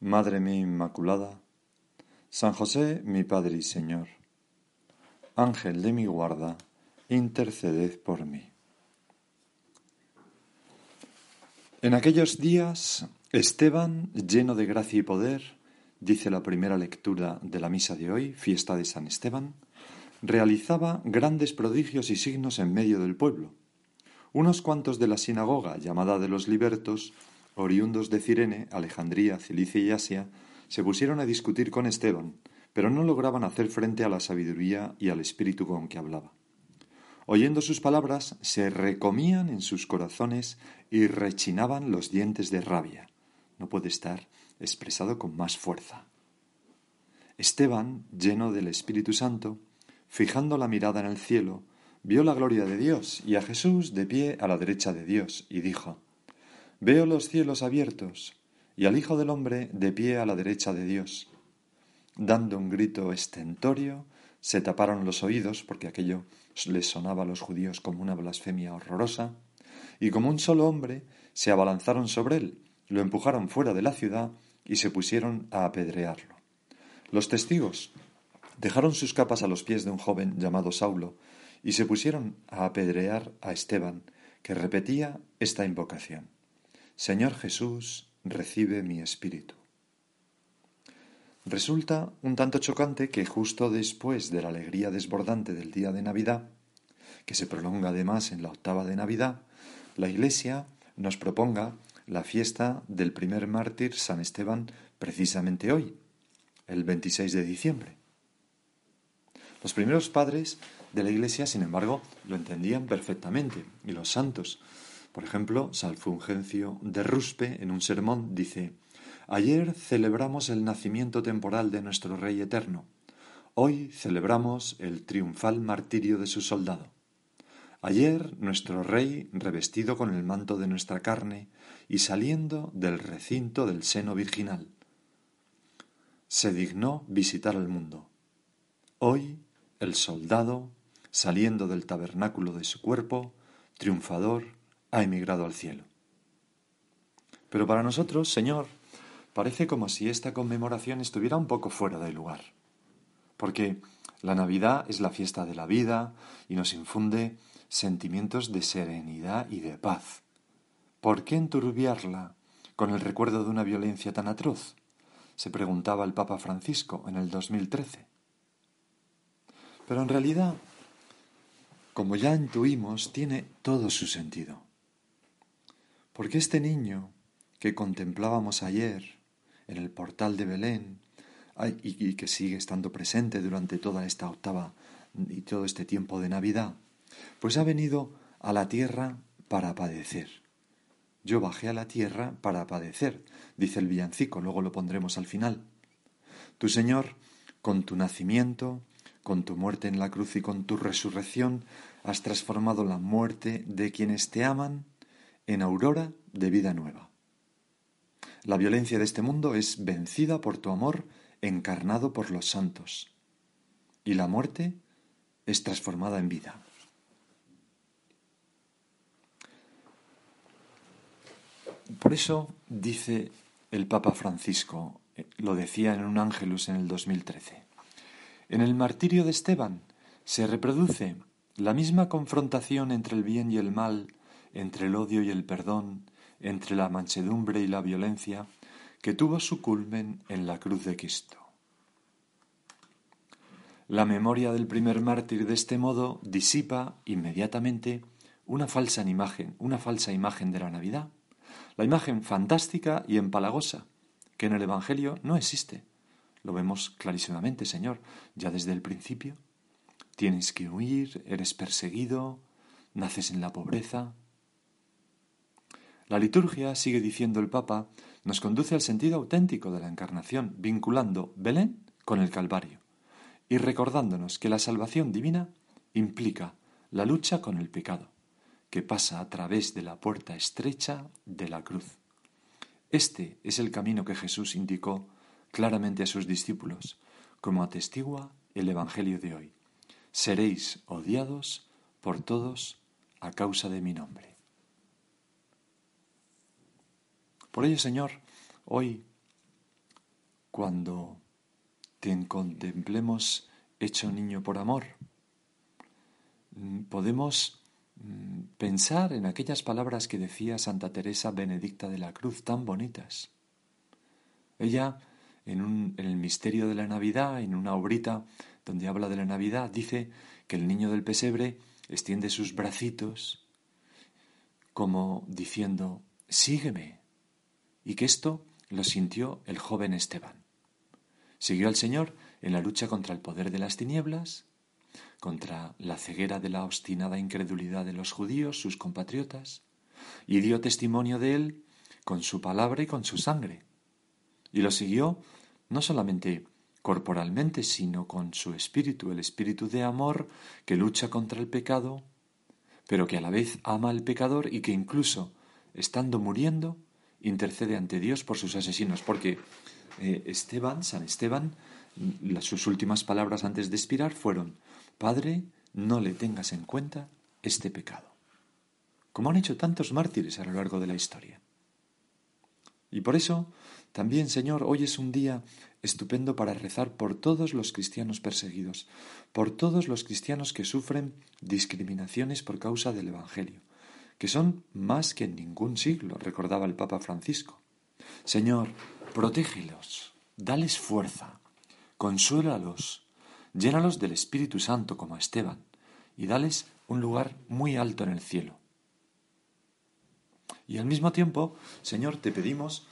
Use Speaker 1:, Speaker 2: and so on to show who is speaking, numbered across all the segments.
Speaker 1: Madre mía Inmaculada, San José, mi Padre y Señor, Ángel de mi guarda, interceded por mí. En aquellos días, Esteban, lleno de gracia y poder, dice la primera lectura de la misa de hoy, fiesta de San Esteban, realizaba grandes prodigios y signos en medio del pueblo. Unos cuantos de la sinagoga llamada de los libertos oriundos de Cirene, Alejandría, Cilicia y Asia, se pusieron a discutir con Esteban, pero no lograban hacer frente a la sabiduría y al espíritu con que hablaba. Oyendo sus palabras, se recomían en sus corazones y rechinaban los dientes de rabia. No puede estar expresado con más fuerza. Esteban, lleno del Espíritu Santo, fijando la mirada en el cielo, vio la gloria de Dios y a Jesús de pie a la derecha de Dios, y dijo, Veo los cielos abiertos y al Hijo del Hombre de pie a la derecha de Dios. Dando un grito estentorio, se taparon los oídos, porque aquello les sonaba a los judíos como una blasfemia horrorosa, y como un solo hombre se abalanzaron sobre él, lo empujaron fuera de la ciudad y se pusieron a apedrearlo. Los testigos dejaron sus capas a los pies de un joven llamado Saulo y se pusieron a apedrear a Esteban, que repetía esta invocación. Señor Jesús, recibe mi espíritu. Resulta un tanto chocante que justo después de la alegría desbordante del día de Navidad, que se prolonga además en la octava de Navidad, la Iglesia nos proponga la fiesta del primer mártir San Esteban precisamente hoy, el 26 de diciembre. Los primeros padres de la Iglesia, sin embargo, lo entendían perfectamente, y los santos por ejemplo, Salfungencio de Ruspe, en un sermón, dice Ayer celebramos el nacimiento temporal de nuestro Rey eterno. Hoy celebramos el triunfal martirio de su soldado. Ayer nuestro Rey, revestido con el manto de nuestra carne y saliendo del recinto del seno virginal, se dignó visitar el mundo. Hoy el soldado, saliendo del tabernáculo de su cuerpo, triunfador, ha emigrado al cielo. Pero para nosotros, Señor, parece como si esta conmemoración estuviera un poco fuera de lugar, porque la Navidad es la fiesta de la vida y nos infunde sentimientos de serenidad y de paz. ¿Por qué enturbiarla con el recuerdo de una violencia tan atroz? se preguntaba el Papa Francisco en el 2013. Pero en realidad, como ya intuimos, tiene todo su sentido. Porque este niño que contemplábamos ayer en el portal de Belén y que sigue estando presente durante toda esta octava y todo este tiempo de Navidad, pues ha venido a la tierra para padecer. Yo bajé a la tierra para padecer, dice el villancico, luego lo pondremos al final. Tu Señor, con tu nacimiento, con tu muerte en la cruz y con tu resurrección, has transformado la muerte de quienes te aman en aurora de vida nueva. La violencia de este mundo es vencida por tu amor encarnado por los santos, y la muerte es transformada en vida. Por eso dice el Papa Francisco, eh, lo decía en un ángelus en el 2013, en el martirio de Esteban se reproduce la misma confrontación entre el bien y el mal entre el odio y el perdón, entre la mansedumbre y la violencia, que tuvo su culmen en la cruz de Cristo. La memoria del primer mártir de este modo disipa inmediatamente una falsa imagen, una falsa imagen de la Navidad, la imagen fantástica y empalagosa, que en el Evangelio no existe. Lo vemos clarísimamente, Señor, ya desde el principio. Tienes que huir, eres perseguido, naces en la pobreza. La liturgia, sigue diciendo el Papa, nos conduce al sentido auténtico de la encarnación, vinculando Belén con el Calvario y recordándonos que la salvación divina implica la lucha con el pecado, que pasa a través de la puerta estrecha de la cruz. Este es el camino que Jesús indicó claramente a sus discípulos, como atestigua el Evangelio de hoy. Seréis odiados por todos a causa de mi nombre. Por ello, Señor, hoy, cuando te contemplemos hecho niño por amor, podemos mm, pensar en aquellas palabras que decía Santa Teresa Benedicta de la Cruz, tan bonitas. Ella, en, en el misterio de la Navidad, en una obrita donde habla de la Navidad, dice que el niño del pesebre extiende sus bracitos como diciendo, sígueme, y que esto lo sintió el joven Esteban. Siguió al Señor en la lucha contra el poder de las tinieblas, contra la ceguera de la obstinada incredulidad de los judíos, sus compatriotas, y dio testimonio de él con su palabra y con su sangre. Y lo siguió no solamente corporalmente, sino con su espíritu, el espíritu de amor que lucha contra el pecado, pero que a la vez ama al pecador y que incluso, estando muriendo, intercede ante Dios por sus asesinos, porque eh, Esteban, San Esteban, sus últimas palabras antes de expirar fueron, Padre, no le tengas en cuenta este pecado, como han hecho tantos mártires a lo largo de la historia. Y por eso, también, Señor, hoy es un día estupendo para rezar por todos los cristianos perseguidos, por todos los cristianos que sufren discriminaciones por causa del Evangelio, que son más que en ningún siglo, recordaba el Papa Francisco. Señor, protégelos, dales fuerza, consuélalos, llénalos del Espíritu Santo como a Esteban y dales un lugar muy alto en el cielo. Y al mismo tiempo, Señor, te pedimos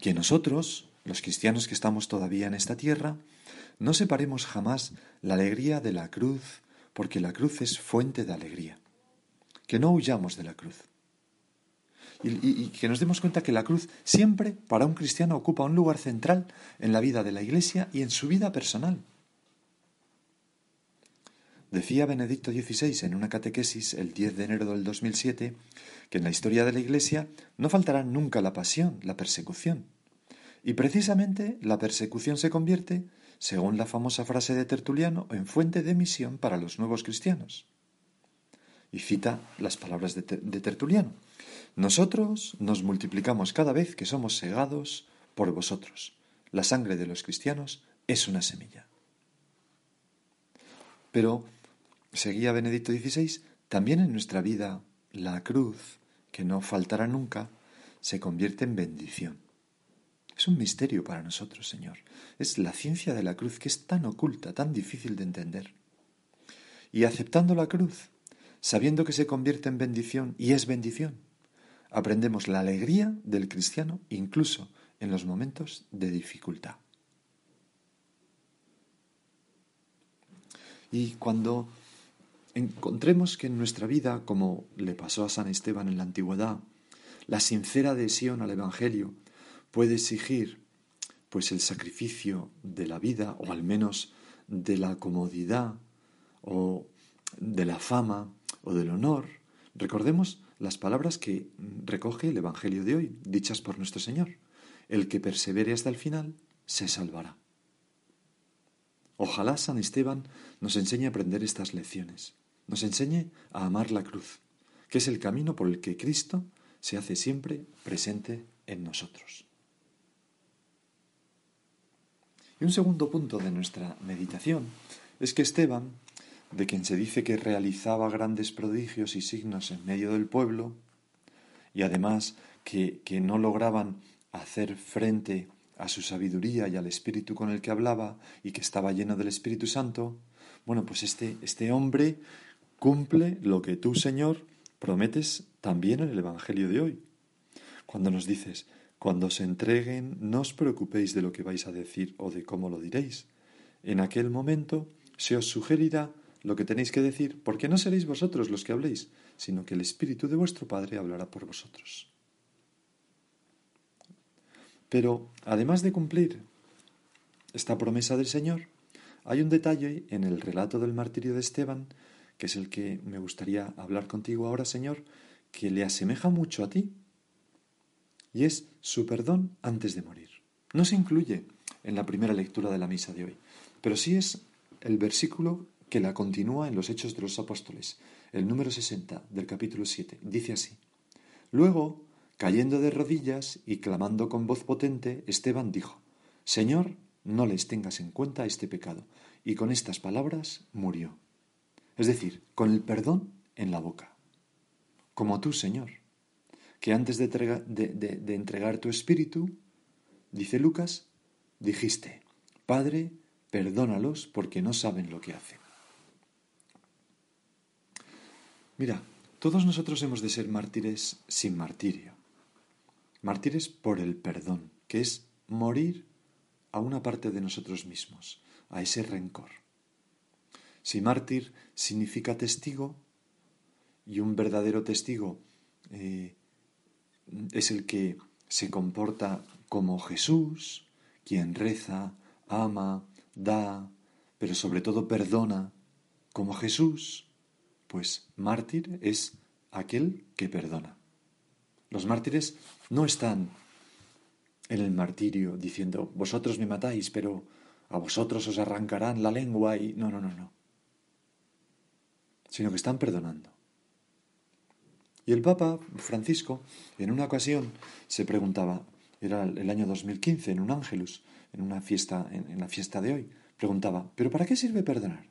Speaker 1: que nosotros, los cristianos que estamos todavía en esta tierra, no separemos jamás la alegría de la cruz, porque la cruz es fuente de alegría. Que no huyamos de la cruz. Y, que nos demos cuenta que la cruz siempre para un cristiano ocupa un lugar central en la vida de la Iglesia y en su vida personal. Decía Benedicto XVI en una catequesis el 10 de enero del 2007 que en la historia de la Iglesia no faltará nunca la pasión, la persecución. Y precisamente la persecución se convierte, según la famosa frase de Tertuliano, en fuente de misión para los nuevos cristianos. Y cita las palabras de, de Tertuliano. Nosotros nos multiplicamos cada vez que somos segados por vosotros. La sangre de los cristianos es una semilla. Pero, seguía Benedicto XVI, también en nuestra vida la cruz, que no faltará nunca, se convierte en bendición. Es un misterio para nosotros, Señor. Es la ciencia de la cruz que es tan oculta, tan difícil de entender. Y aceptando la cruz, sabiendo que se convierte en bendición y es bendición, aprendemos la alegría del cristiano incluso en los momentos de dificultad. Y cuando encontremos que en nuestra vida, como le pasó a San Esteban en la antigüedad, la sincera adhesión al Evangelio puede exigir pues el sacrificio de la vida o al menos de la comodidad o de la fama o del honor, recordemos las palabras que recoge el Evangelio de hoy, dichas por nuestro Señor. El que persevere hasta el final, se salvará. Ojalá San Esteban nos enseñe a aprender estas lecciones, nos enseñe a amar la cruz, que es el camino por el que Cristo se hace siempre presente en nosotros. Y un segundo punto de nuestra meditación es que Esteban de quien se dice que realizaba grandes prodigios y signos en medio del pueblo, y además que, no lograban hacer frente a su sabiduría y al espíritu con el que hablaba y que estaba lleno del Espíritu Santo, bueno, pues este, este hombre cumple lo que tú, Señor, prometes también en el Evangelio de hoy. Cuando nos dices, cuando se entreguen, no os preocupéis de lo que vais a decir o de cómo lo diréis. En aquel momento se os sugerirá lo que tenéis que decir, porque no seréis vosotros los que habléis, sino que el Espíritu de vuestro Padre hablará por vosotros. Pero, además de cumplir esta promesa del Señor, hay un detalle en el relato del martirio de Esteban, que es el que me gustaría hablar contigo ahora, Señor, que le asemeja mucho a ti, y es su perdón antes de morir. No se incluye en la primera lectura de la misa de hoy, pero sí es el versículo que la continúa en los Hechos de los Apóstoles, el número 60 del capítulo 7. Dice así. Luego, cayendo de rodillas y clamando con voz potente, Esteban dijo, Señor, no les tengas en cuenta este pecado. Y con estas palabras murió. Es decir, con el perdón en la boca. Como tú, Señor que antes de, de, entregar tu espíritu, dice Lucas, dijiste, Padre, perdónalos porque no saben lo que hacen. Mira, todos nosotros hemos de ser mártires sin martirio. Mártires por el perdón, que es morir a una parte de nosotros mismos, a ese rencor. Si mártir significa testigo, y un verdadero testigo eh, es el que se comporta como Jesús, quien reza, ama, da, pero sobre todo perdona, como Jesús, pues mártir es aquel que perdona. Los mártires no están en el martirio diciendo, vosotros me matáis, pero a vosotros os arrancarán la lengua y... No, no, no, no. Sino que están perdonando. Y el Papa Francisco, en una ocasión, se preguntaba, era el año 2015, en un Ángelus, en una fiesta, en, la fiesta de hoy, preguntaba, ¿pero para qué sirve perdonar?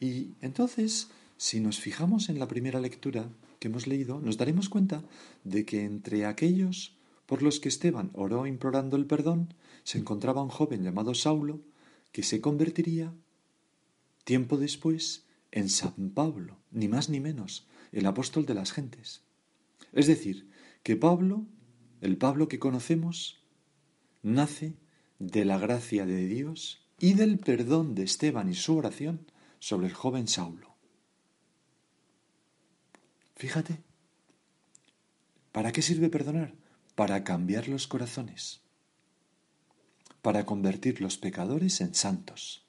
Speaker 1: Y entonces, si nos fijamos en la primera lectura que hemos leído, nos daremos cuenta de que entre aquellos por los que Esteban oró implorando el perdón, se encontraba un joven llamado Saulo, que se convertiría tiempo después en San Pablo, ni más ni menos, el apóstol de las gentes. Es decir, que Pablo, el Pablo que conocemos, nace de la gracia de Dios y del perdón de Esteban y su oración sobre el joven Saulo. Fíjate, ¿para qué sirve perdonar? Para cambiar los corazones, para convertir los pecadores en santos.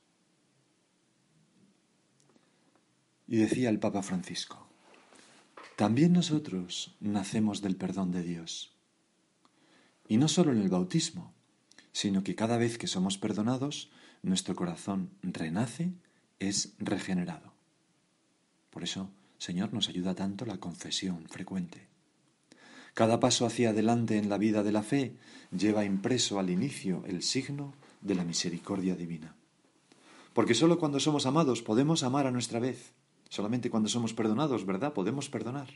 Speaker 1: Y decía el Papa Francisco, también nosotros nacemos del perdón de Dios. Y no solo en el bautismo, sino que cada vez que somos perdonados, nuestro corazón renace, es regenerado. Por eso, Señor, nos ayuda tanto la confesión frecuente. Cada paso hacia adelante en la vida de la fe lleva impreso al inicio el signo de la misericordia divina. Porque sólo cuando somos amados podemos amar a nuestra vez. Solamente cuando somos perdonados, ¿verdad? Podemos perdonar.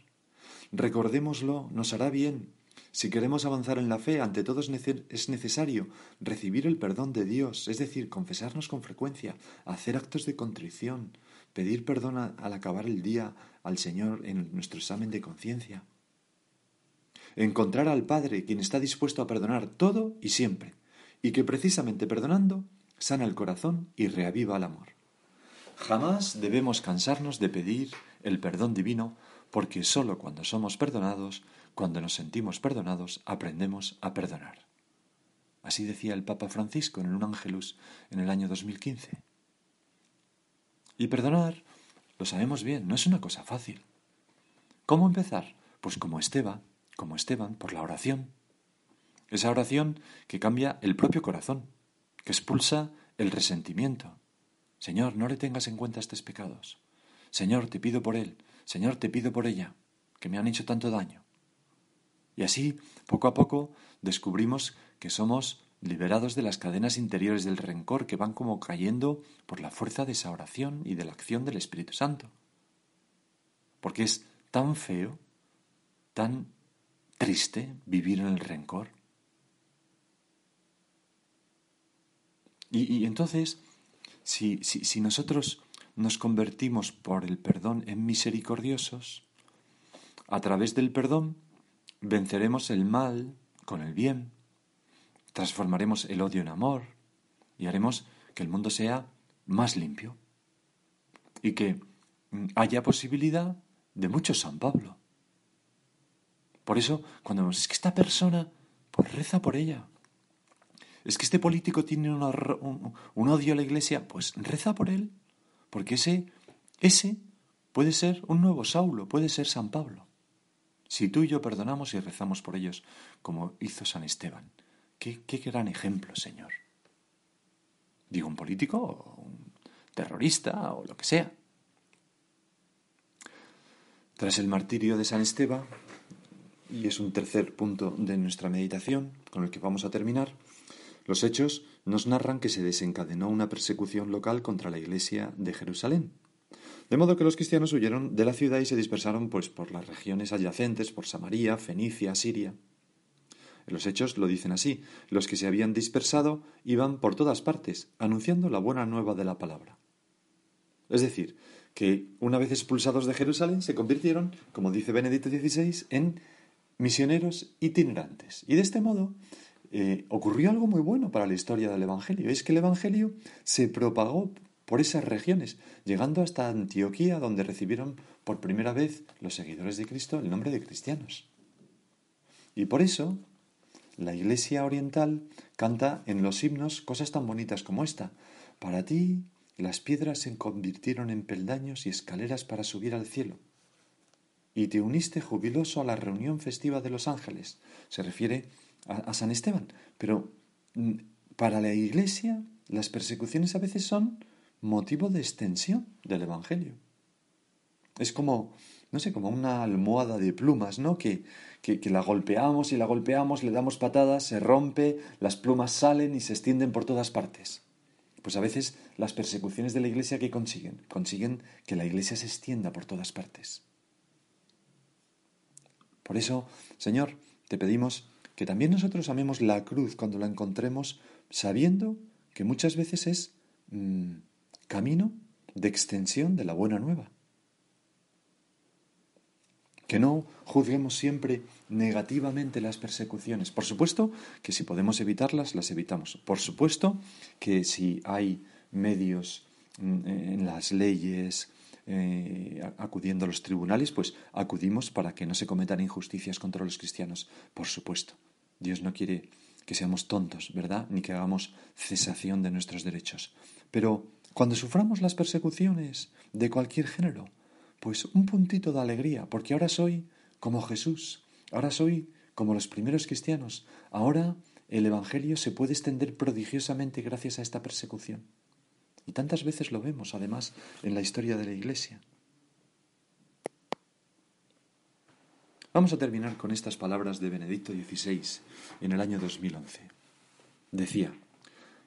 Speaker 1: Recordémoslo, nos hará bien. Si queremos avanzar en la fe, ante todo es necesario recibir el perdón de Dios, es decir, confesarnos con frecuencia, hacer actos de contrición, pedir perdón al acabar el día al Señor en nuestro examen de conciencia. Encontrar al Padre, quien está dispuesto a perdonar todo y siempre, y que precisamente perdonando sana el corazón y reaviva el amor. Jamás debemos cansarnos de pedir el perdón divino, porque sólo cuando somos perdonados, cuando nos sentimos perdonados, aprendemos a perdonar. Así decía el Papa Francisco en un Ángelus en el año 2015. Y perdonar, lo sabemos bien, no es una cosa fácil. ¿Cómo empezar? Pues como Esteban, como Esteban, por la oración. Esa oración que cambia el propio corazón, que expulsa el resentimiento, Señor, no le tengas en cuenta estos pecados. Señor, te pido por él. Señor, te pido por ella, que me han hecho tanto daño. Y así, poco a poco, descubrimos que somos liberados de las cadenas interiores del rencor que van como cayendo por la fuerza de esa oración y de la acción del Espíritu Santo. Porque es tan feo, tan triste vivir en el rencor. Y, entonces, si, si nosotros nos convertimos por el perdón en misericordiosos, a través del perdón venceremos el mal con el bien, transformaremos el odio en amor y haremos que el mundo sea más limpio y que mm, haya posibilidad de mucho San Pablo. Por eso, cuando vemos, es que esta persona, pues reza por ella. Es que este político tiene un, un, odio a la iglesia, pues reza por él. Porque ese, ese puede ser un nuevo Saulo, puede ser San Pablo. Si tú y yo perdonamos y rezamos por ellos, como hizo San Esteban. Qué, qué gran ejemplo, Señor. Digo, un político, o un terrorista, o lo que sea. Tras el martirio de San Esteban, y es un tercer punto de nuestra meditación con el que vamos a terminar, los hechos nos narran que se desencadenó una persecución local contra la iglesia de Jerusalén. De modo que los cristianos huyeron de la ciudad y se dispersaron pues, por las regiones adyacentes, por Samaria, Fenicia, Siria. Los hechos lo dicen así. Los que se habían dispersado iban por todas partes, anunciando la buena nueva de la palabra. Es decir, que una vez expulsados de Jerusalén se convirtieron, como dice Benedicto XVI, en misioneros itinerantes. Y de este modo eh, ocurrió algo muy bueno para la historia del Evangelio. Es que el Evangelio se propagó por esas regiones, llegando hasta Antioquía, donde recibieron por primera vez los seguidores de Cristo el nombre de cristianos. Y por eso la Iglesia Oriental canta en los himnos cosas tan bonitas como esta. Para ti las piedras se convirtieron en peldaños y escaleras para subir al cielo y te uniste jubiloso a la reunión festiva de los ángeles. Se refiere a, San Esteban. Pero mm, para la Iglesia las persecuciones a veces son motivo de extensión del Evangelio. Es como, no sé, como una almohada de plumas, ¿no? Que, que, que, la golpeamos y la golpeamos, le damos patadas, se rompe, las plumas salen y se extienden por todas partes. Pues a veces las persecuciones de la Iglesia, ¿qué consiguen? Consiguen que la Iglesia se extienda por todas partes. Por eso, Señor, te pedimos que también nosotros amemos la cruz cuando la encontremos, sabiendo que muchas veces es mm, camino de extensión de la buena nueva. Que no juzguemos siempre negativamente las persecuciones. Por supuesto que si podemos evitarlas, las evitamos. Por supuesto que si hay medios mm, en las leyes, eh, acudiendo a los tribunales, pues acudimos para que no se cometan injusticias contra los cristianos, por supuesto. Dios no quiere que seamos tontos, ¿verdad? Ni que hagamos cesación de nuestros derechos. Pero cuando suframos las persecuciones de cualquier género, pues un puntito de alegría, porque ahora soy como Jesús, ahora soy como los primeros cristianos, ahora el Evangelio se puede extender prodigiosamente gracias a esta persecución. Y tantas veces lo vemos, además, en la historia de la Iglesia. Vamos a terminar con estas palabras de Benedicto XVI en el año 2011. Decía,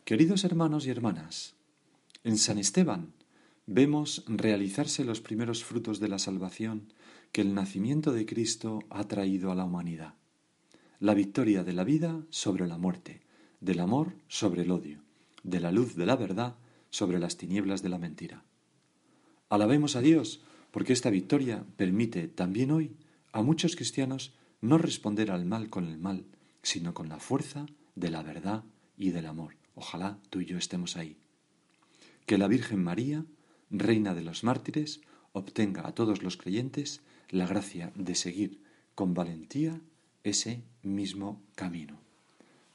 Speaker 1: Queridos hermanos y hermanas, en San Esteban vemos realizarse los primeros frutos de la salvación que el nacimiento de Cristo ha traído a la humanidad. La victoria de la vida sobre la muerte, del amor sobre el odio, de la luz de la verdad sobre las tinieblas de la mentira. Alabemos a Dios porque esta victoria permite también hoy a muchos cristianos no responder al mal con el mal, sino con la fuerza de la verdad y del amor. Ojalá tú y yo estemos ahí. Que la Virgen María, Reina de los mártires, obtenga a todos los creyentes la gracia de seguir con valentía ese mismo camino.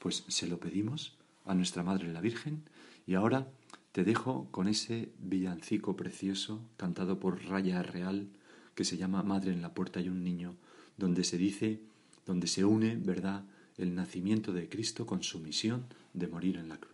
Speaker 1: Pues se lo pedimos a nuestra Madre la Virgen y ahora te dejo con ese villancico precioso cantado por Raya Real que se llama Madre en la puerta y un niño, donde se dice, donde se une, ¿verdad?, el nacimiento de Cristo con su misión de morir en la cruz.